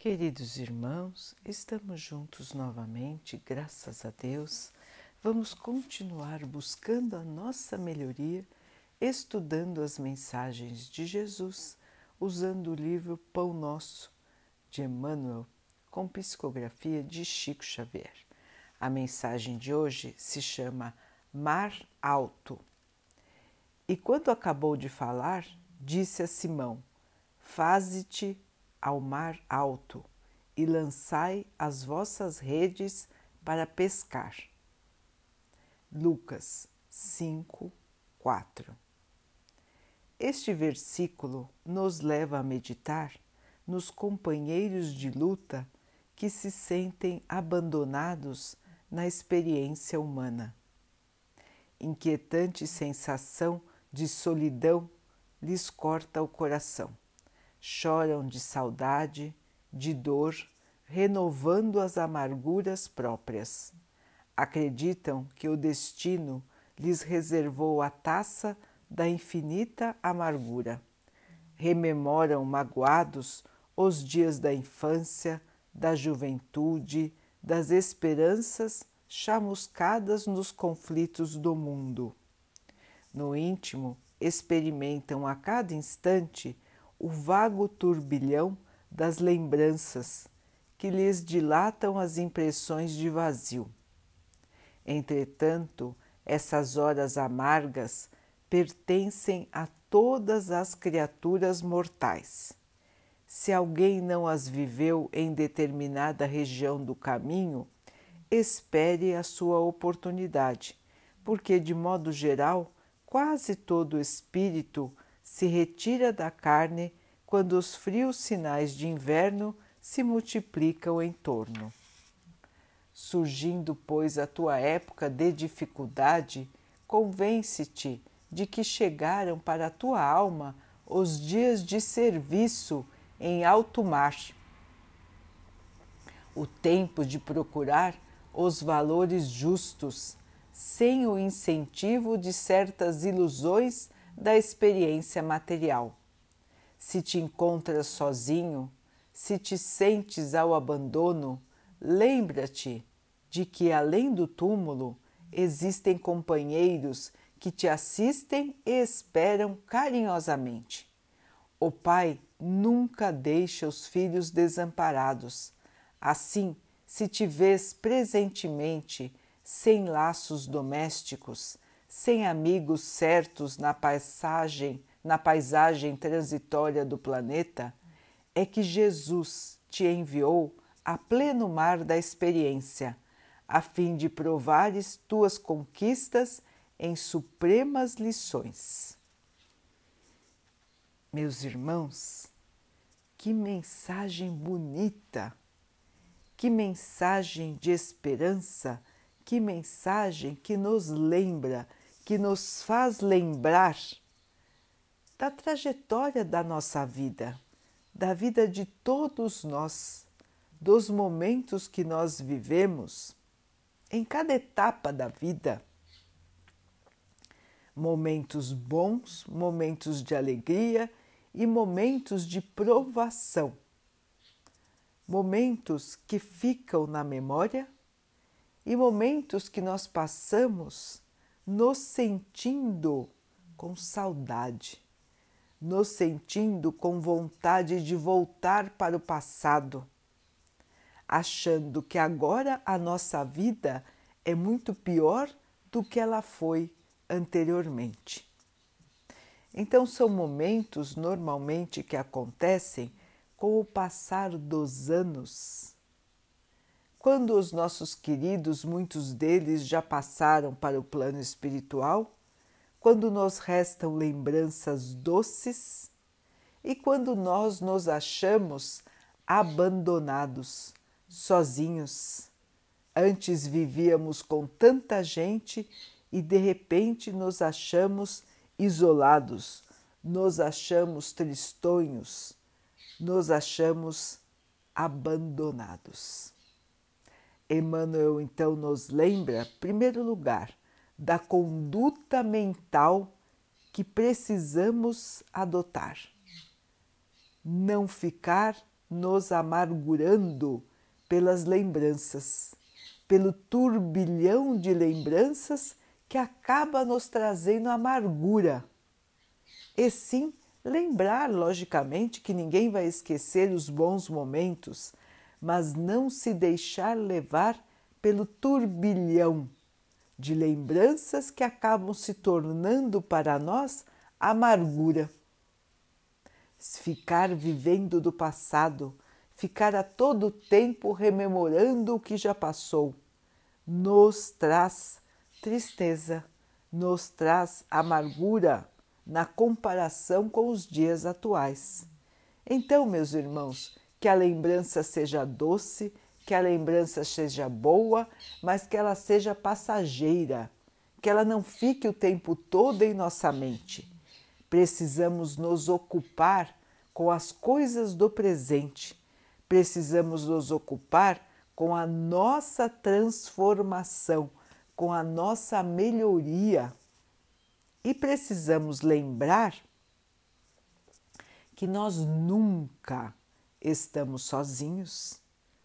Queridos irmãos, estamos juntos novamente, graças a Deus. Vamos continuar buscando a nossa melhoria, estudando as mensagens de Jesus, usando o livro Pão Nosso, de Emmanuel, com psicografia de Chico Xavier. A mensagem de hoje se chama Mar Alto. E quando acabou de falar, disse a Simão: Faze-te ao mar alto e lançai as vossas redes para pescar. Lucas 5, 4 Este versículo nos leva a meditar nos companheiros de luta que se sentem abandonados na experiência humana. Inquietante sensação de solidão lhes corta o coração choram de saudade, de dor, renovando as amarguras próprias. Acreditam que o destino lhes reservou a taça da infinita amargura. Rememoram magoados os dias da infância, da juventude, das esperanças chamuscadas nos conflitos do mundo. No íntimo, experimentam a cada instante o vago turbilhão das lembranças que lhes dilatam as impressões de vazio. Entretanto, essas horas amargas pertencem a todas as criaturas mortais. Se alguém não as viveu em determinada região do caminho, espere a sua oportunidade, porque, de modo geral, quase todo espírito se retira da carne quando os frios sinais de inverno se multiplicam em torno. Surgindo, pois, a tua época de dificuldade, convence-te de que chegaram para a tua alma os dias de serviço em alto mar. O tempo de procurar os valores justos, sem o incentivo de certas ilusões da experiência material. Se te encontras sozinho, se te sentes ao abandono, lembra-te de que além do túmulo existem companheiros que te assistem e esperam carinhosamente. O pai nunca deixa os filhos desamparados. Assim, se te vês presentemente sem laços domésticos, sem amigos certos na paisagem, na paisagem transitória do planeta, é que Jesus te enviou a pleno mar da experiência, a fim de provares tuas conquistas em supremas lições. Meus irmãos, que mensagem bonita, que mensagem de esperança, que mensagem que nos lembra que nos faz lembrar da trajetória da nossa vida, da vida de todos nós, dos momentos que nós vivemos em cada etapa da vida. Momentos bons, momentos de alegria e momentos de provação. Momentos que ficam na memória e momentos que nós passamos nos sentindo com saudade, nos sentindo com vontade de voltar para o passado, achando que agora a nossa vida é muito pior do que ela foi anteriormente. Então, são momentos normalmente que acontecem com o passar dos anos quando os nossos queridos, muitos deles já passaram para o plano espiritual, quando nos restam lembranças doces e quando nós nos achamos abandonados, sozinhos. Antes vivíamos com tanta gente e de repente nos achamos isolados, nos achamos tristonhos, nos achamos abandonados. Emmanuel então nos lembra, em primeiro lugar, da conduta mental que precisamos adotar. Não ficar nos amargurando pelas lembranças, pelo turbilhão de lembranças que acaba nos trazendo amargura. E sim, lembrar, logicamente, que ninguém vai esquecer os bons momentos, mas não se deixar levar pelo turbilhão de lembranças que acabam se tornando para nós amargura. Ficar vivendo do passado, ficar a todo tempo rememorando o que já passou, nos traz tristeza, nos traz amargura na comparação com os dias atuais. Então, meus irmãos, que a lembrança seja doce, que a lembrança seja boa, mas que ela seja passageira, que ela não fique o tempo todo em nossa mente. Precisamos nos ocupar com as coisas do presente, precisamos nos ocupar com a nossa transformação, com a nossa melhoria. E precisamos lembrar que nós nunca estamos sozinhos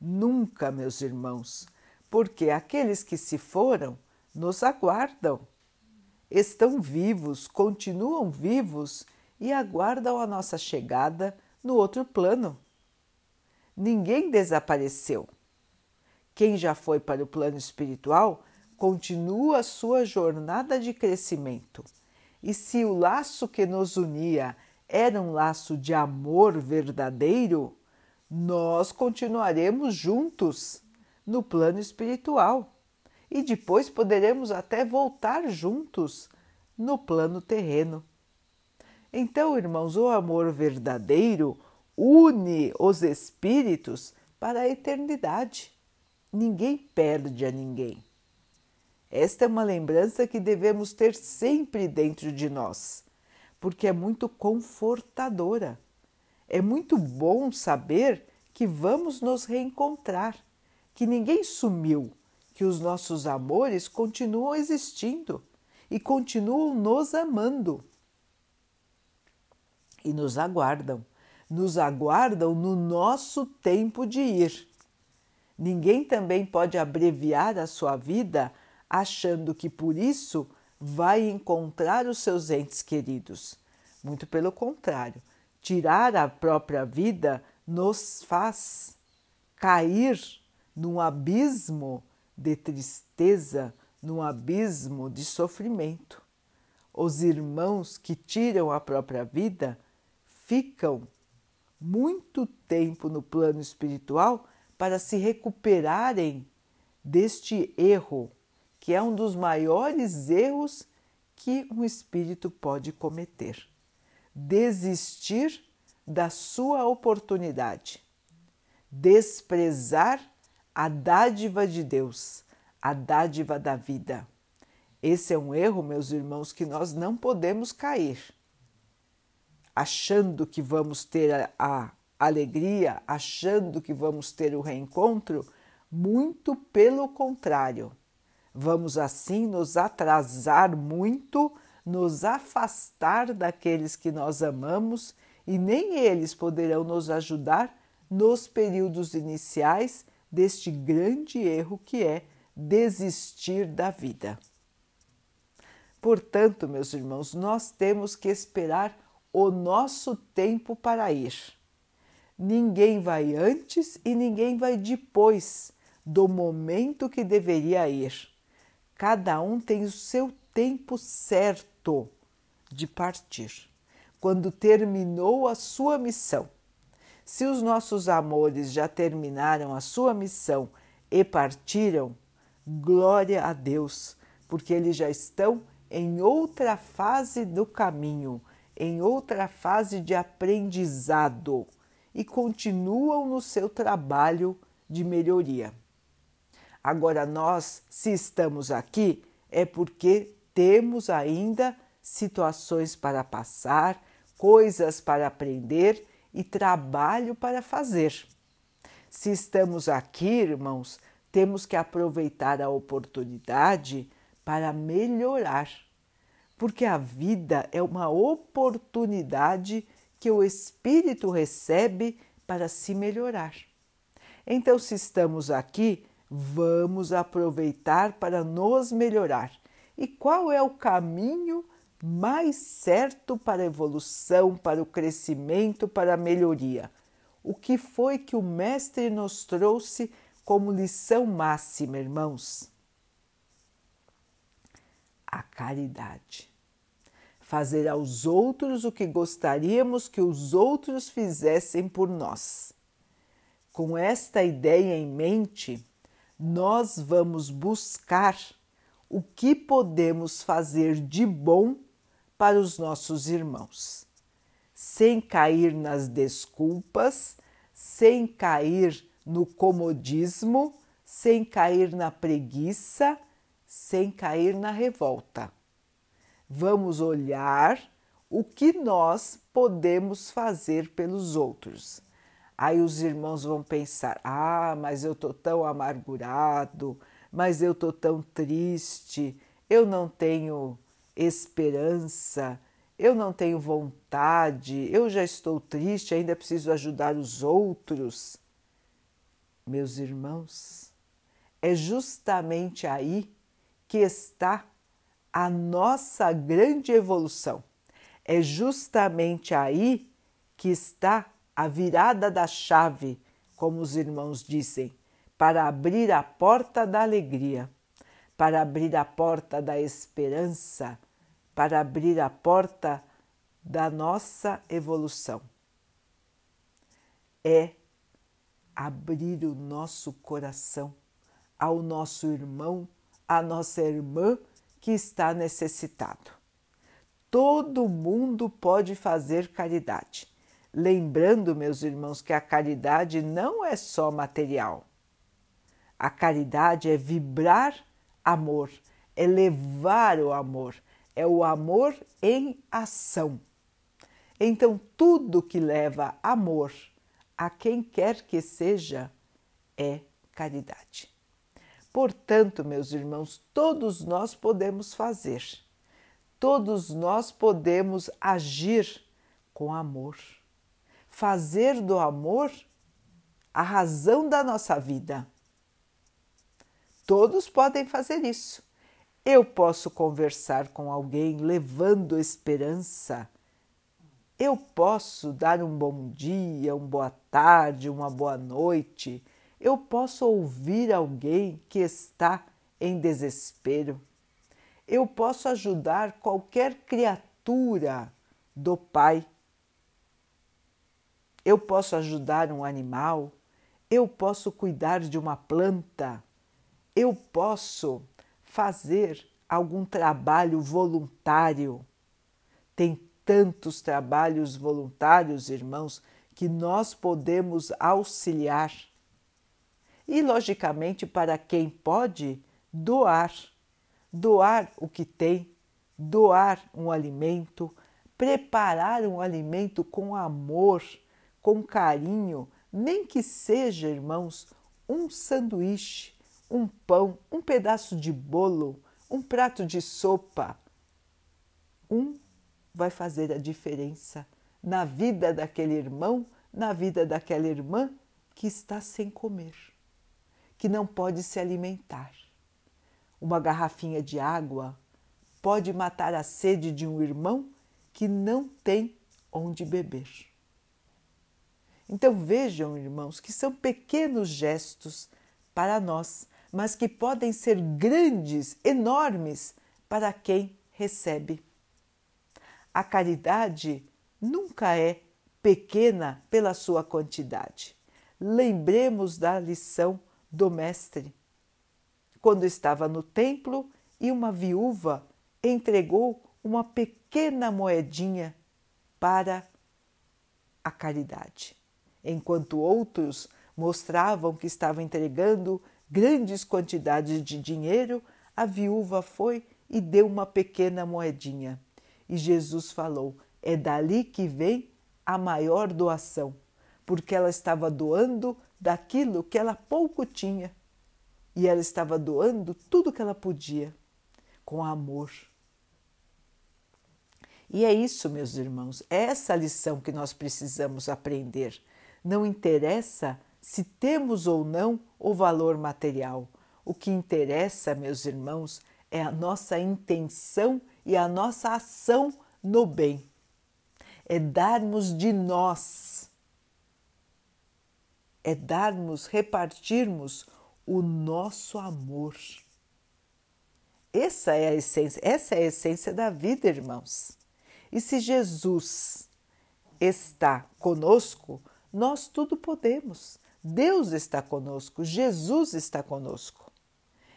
Nunca, meus irmãos, porque aqueles que se foram nos aguardam. Estão vivos, continuam vivos e aguardam a nossa chegada no outro plano. Ninguém desapareceu. Quem já foi para o plano espiritual continua a sua jornada de crescimento. E se o laço que nos unia era um laço de amor verdadeiro, nós continuaremos juntos no plano espiritual e depois poderemos até voltar juntos no plano terreno. Então, irmãos, o amor verdadeiro une os espíritos para a eternidade. Ninguém perde a ninguém. Esta é uma lembrança que devemos ter sempre dentro de nós, porque é muito confortadora é muito bom saber que vamos nos reencontrar, que ninguém sumiu, que os nossos amores continuam existindo e continuam nos amando. E nos aguardam, nos aguardam no nosso tempo de ir. Ninguém também pode abreviar a sua vida achando que por isso vai encontrar os seus entes queridos. Muito pelo contrário, tirar a própria vida nos faz cair num abismo de tristeza, num abismo de sofrimento. Os irmãos que tiram a própria vida ficam muito tempo no plano espiritual para se recuperarem deste erro, que é um dos maiores erros que um espírito pode cometer desistir da sua oportunidade, desprezar a dádiva de Deus, a dádiva da vida. Esse é um erro, meus irmãos, que nós não podemos cair. Achando que vamos ter a, alegria, achando que vamos ter o reencontro, muito pelo contrário. Vamos assim nos atrasar muito nos afastar daqueles que nós amamos e nem eles poderão nos ajudar nos períodos iniciais deste grande erro que é desistir da vida. Portanto, meus irmãos, nós temos que esperar o nosso tempo para ir. Ninguém vai antes e ninguém vai depois do momento que deveria ir. Cada um tem o seu tempo certo de partir, quando terminou a sua missão. Se os nossos amores já terminaram a sua missão e partiram, glória a Deus, porque eles já estão em outra fase do caminho, em outra fase de aprendizado e continuam no seu trabalho de melhoria. Agora, nós, se estamos aqui, é porque temos ainda situações para passar, coisas para aprender e trabalho para fazer. Se estamos aqui, irmãos, temos que aproveitar a oportunidade para melhorar, porque a vida é uma oportunidade que o Espírito recebe para se melhorar. Então, se estamos aqui, vamos aproveitar para nos melhorar. E qual é o caminho mais certo para a evolução, para o crescimento, para a melhoria? O que foi que o Mestre nos trouxe como lição máxima, irmãos? A caridade. Fazer aos outros o que gostaríamos que os outros fizessem por nós. Com esta ideia em mente, nós vamos buscar o que podemos fazer de bom para os nossos irmãos, sem cair nas desculpas, sem cair no comodismo, sem cair na preguiça, sem cair na revolta. Vamos olhar o que nós podemos fazer pelos outros. Aí os irmãos vão pensar: ah, mas eu estou tão amargurado, mas eu estou tão triste, eu não tenho esperança, eu não tenho vontade, eu já estou triste, ainda preciso ajudar os outros. Meus irmãos, é justamente aí que está a nossa grande evolução. É justamente aí que está a virada da chave, como os irmãos dizem, para abrir a porta da alegria, para abrir a porta da esperança, para abrir a porta da nossa evolução. É abrir o nosso coração ao nosso irmão, à nossa irmã que está necessitado. Todo mundo pode fazer caridade Lembrando, meus irmãos, que a caridade não é só material. A caridade é vibrar amor, é levar o amor, é o amor em ação. Então, tudo que leva amor a quem quer que seja é caridade. Portanto, meus irmãos, todos nós podemos fazer, todos nós podemos agir com amor fazer do amor a razão da nossa vida. Todos podem fazer isso. Eu posso conversar com alguém levando esperança. Eu posso dar um bom dia, uma boa tarde, uma boa noite. Eu posso ouvir alguém que está em desespero. Eu posso ajudar qualquer criatura do Pai eu posso ajudar um animal, eu posso cuidar de uma planta, eu posso fazer algum trabalho voluntário. Tem tantos trabalhos voluntários, irmãos, que nós podemos auxiliar. E, logicamente, para quem pode, doar. Doar o que tem, doar um alimento, preparar um alimento com amor com carinho, nem que seja, irmãos, um sanduíche, um pão, um pedaço de bolo, um prato de sopa. Um vai fazer a diferença na vida daquele irmão, na vida daquela irmã que está sem comer, que não pode se alimentar. Uma garrafinha de água pode matar a sede de um irmão que não tem onde beber. Então vejam, irmãos, que são pequenos gestos para nós, mas que podem ser grandes, enormes para quem recebe. A caridade nunca é pequena pela sua quantidade. Lembremos da lição do Mestre. Quando estava no templo e uma viúva entregou uma pequena moedinha para a caridade enquanto outros mostravam que estavam entregando grandes quantidades de dinheiro, a viúva foi e deu uma pequena moedinha. E Jesus falou: é dali que vem a maior doação, porque ela estava doando daquilo que ela pouco tinha. E ela estava doando tudo que ela podia, com amor. E é isso, meus irmãos, é essa lição que nós precisamos aprender Não interessa se temos ou não o valor material. O que interessa, meus irmãos, é a nossa intenção e a nossa ação no bem. É darmos de nós, é darmos, repartirmos o nosso amor. Essa é a essência, essa é a essência da vida, irmãos. E se Jesus está conosco, nós tudo podemos. Deus está conosco, Jesus está conosco.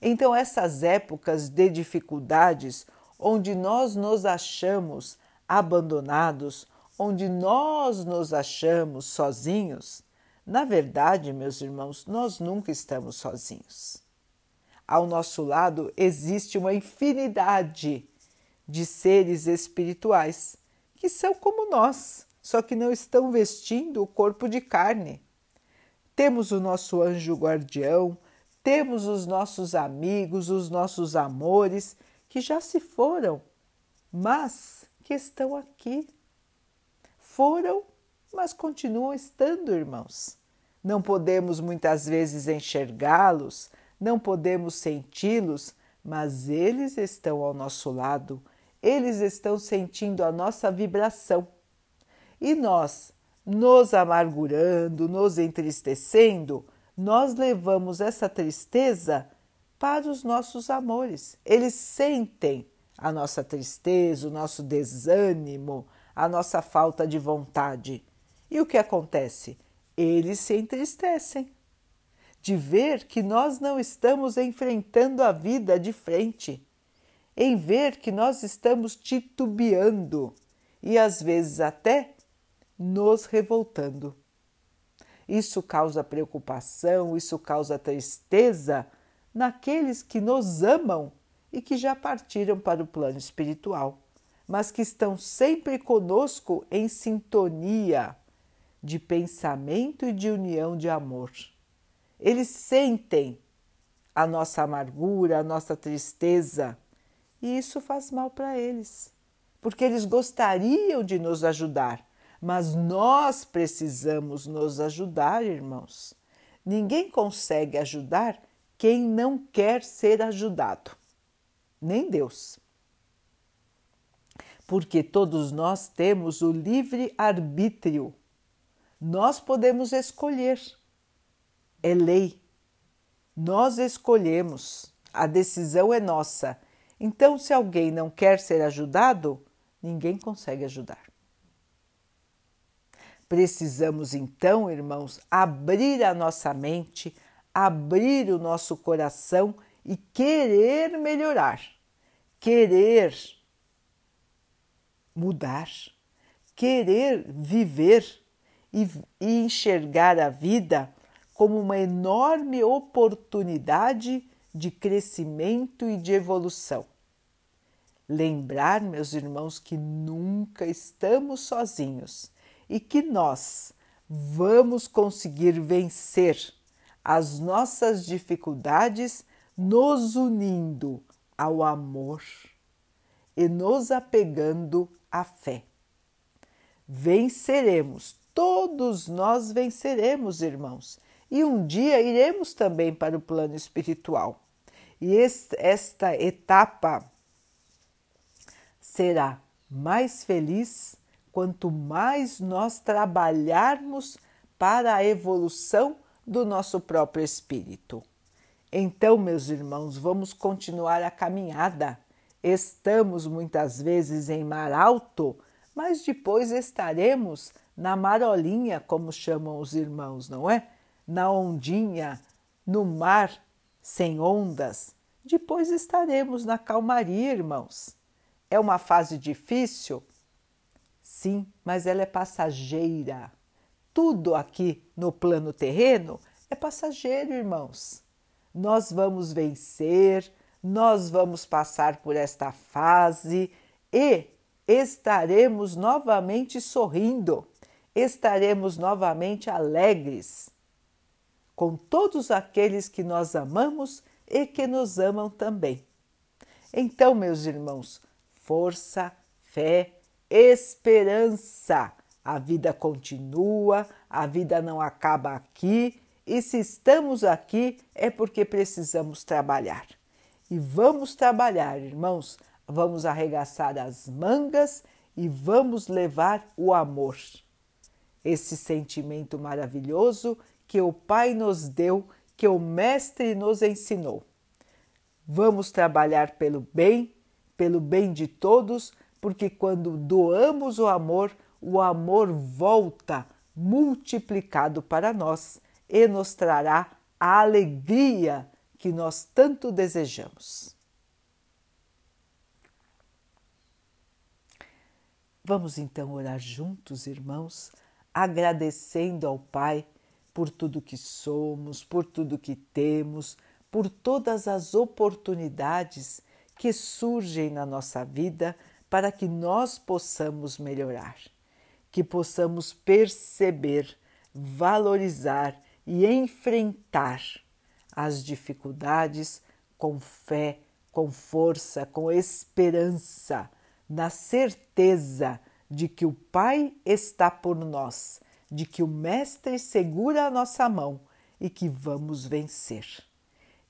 Então, essas épocas de dificuldades, onde nós nos achamos abandonados, onde nós nos achamos sozinhos, na verdade, meus irmãos, nós nunca estamos sozinhos. Ao nosso lado existe uma infinidade de seres espirituais que são como nós, só que não estão vestindo o corpo de carne. Temos o nosso anjo guardião, temos os nossos amigos, os nossos amores que já se foram, mas que estão aqui. Foram, mas continuam estando, irmãos. Não podemos muitas vezes enxergá-los, não podemos senti-los, mas eles estão ao nosso lado, eles estão sentindo a nossa vibração. E nós, nos amargurando, nos entristecendo, nós levamos essa tristeza para os nossos amores. Eles sentem a nossa tristeza, o nosso desânimo, a nossa falta de vontade. E o que acontece? Eles se entristecem de ver que nós não estamos enfrentando a vida de frente, em ver que nós estamos titubeando e às vezes até nos revoltando. Isso causa preocupação, isso causa tristeza naqueles que nos amam e que já partiram para o plano espiritual, mas que estão sempre conosco em sintonia de pensamento e de união de amor. Eles sentem a nossa amargura, a nossa tristeza, e isso faz mal para eles, porque eles gostariam de nos ajudar, mas nós precisamos nos ajudar, irmãos. Ninguém consegue ajudar quem não quer ser ajudado, nem Deus. Porque todos nós temos o livre arbítrio. Nós podemos escolher. É lei. Nós escolhemos. A decisão é nossa. Então, se alguém não quer ser ajudado, ninguém consegue ajudar. Precisamos então, irmãos, abrir a nossa mente, abrir o nosso coração e querer melhorar, querer mudar, querer viver e, e enxergar a vida como uma enorme oportunidade de crescimento e de evolução. Lembrar, meus irmãos, que nunca estamos sozinhos e que nós vamos conseguir vencer as nossas dificuldades nos unindo ao amor e nos apegando à fé. Venceremos, todos nós venceremos, irmãos, e um dia iremos também para o plano espiritual. E esta etapa será mais feliz quanto mais nós trabalharmos para a evolução do nosso próprio espírito. Então, meus irmãos, vamos continuar a caminhada. Estamos muitas vezes em mar alto, mas depois estaremos na marolinha, como chamam os irmãos, não é? Na ondinha, no mar sem ondas. Depois estaremos na calmaria, irmãos. É uma fase difícil? Sim, mas ela é passageira. Tudo aqui no plano terreno é passageiro, irmãos. Nós vamos vencer, nós vamos passar por esta fase e estaremos novamente sorrindo, estaremos novamente alegres com todos aqueles que nós amamos e que nos amam também. Então, meus irmãos, força, fé, esperança A vida continua, a vida não acaba aqui, e se estamos aqui é porque precisamos trabalhar. E vamos trabalhar, irmãos, vamos arregaçar as mangas e vamos levar o amor. Esse sentimento maravilhoso que o Pai nos deu, que o Mestre nos ensinou. Vamos trabalhar pelo bem, pelo bem de todos, porque quando doamos o amor, o amor volta multiplicado para nós e nos trará a alegria que nós tanto desejamos. Vamos então orar juntos, irmãos, agradecendo ao Pai por tudo que somos, por tudo que temos, por todas as oportunidades que surgem na nossa vida para que nós possamos melhorar que possamos perceber, valorizar e enfrentar as dificuldades com fé, com força, com esperança, na certeza de que o Pai está por nós, de que o Mestre segura a nossa mão e que vamos vencer.